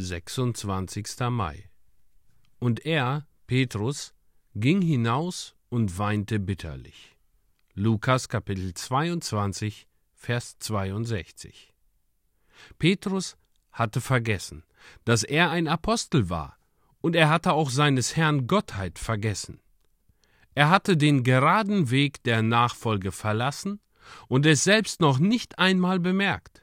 26. Mai. Und er, Petrus, ging hinaus und weinte bitterlich. Lukas Kapitel 22, Vers 62. Petrus hatte vergessen, dass er ein Apostel war, und er hatte auch seines Herrn Gottheit vergessen. Er hatte den geraden Weg der Nachfolge verlassen und es selbst noch nicht einmal bemerkt.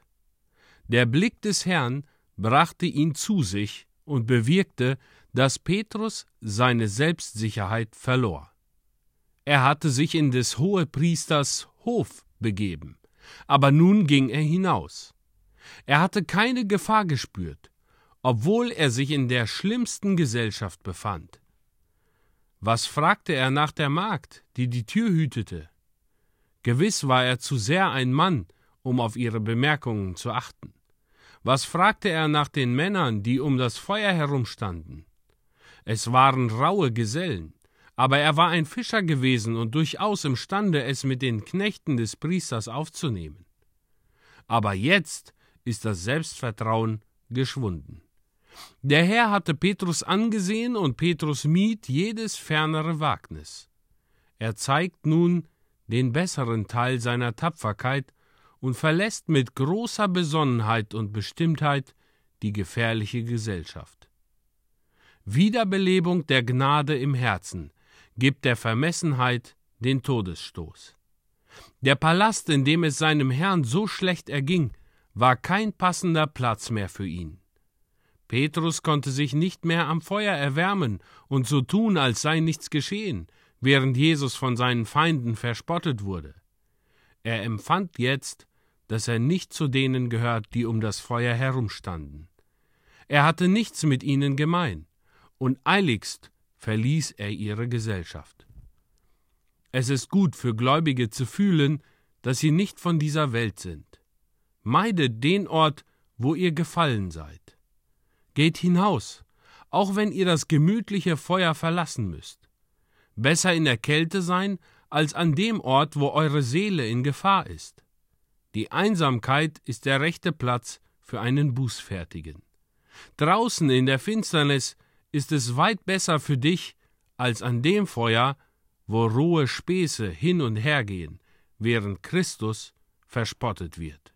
Der Blick des Herrn brachte ihn zu sich und bewirkte, dass Petrus seine Selbstsicherheit verlor. Er hatte sich in des Hohepriesters Hof begeben, aber nun ging er hinaus. Er hatte keine Gefahr gespürt, obwohl er sich in der schlimmsten Gesellschaft befand. Was fragte er nach der Magd, die die Tür hütete? Gewiss war er zu sehr ein Mann, um auf ihre Bemerkungen zu achten. Was fragte er nach den Männern, die um das Feuer herumstanden? Es waren raue Gesellen, aber er war ein Fischer gewesen und durchaus imstande, es mit den Knechten des Priesters aufzunehmen. Aber jetzt ist das Selbstvertrauen geschwunden. Der Herr hatte Petrus angesehen und Petrus mied jedes fernere Wagnis. Er zeigt nun den besseren Teil seiner Tapferkeit und verlässt mit großer Besonnenheit und Bestimmtheit die gefährliche Gesellschaft. Wiederbelebung der Gnade im Herzen gibt der Vermessenheit den Todesstoß. Der Palast, in dem es seinem Herrn so schlecht erging, war kein passender Platz mehr für ihn. Petrus konnte sich nicht mehr am Feuer erwärmen und so tun, als sei nichts geschehen, während Jesus von seinen Feinden verspottet wurde. Er empfand jetzt, dass er nicht zu denen gehört, die um das Feuer herumstanden. Er hatte nichts mit ihnen gemein, und eiligst verließ er ihre Gesellschaft. Es ist gut für Gläubige zu fühlen, dass sie nicht von dieser Welt sind. Meidet den Ort, wo ihr gefallen seid. Geht hinaus, auch wenn ihr das gemütliche Feuer verlassen müsst. Besser in der Kälte sein, als an dem Ort, wo eure Seele in Gefahr ist. Die Einsamkeit ist der rechte Platz für einen Bußfertigen. Draußen in der Finsternis ist es weit besser für dich, als an dem Feuer, wo rohe Späße hin und her gehen, während Christus verspottet wird.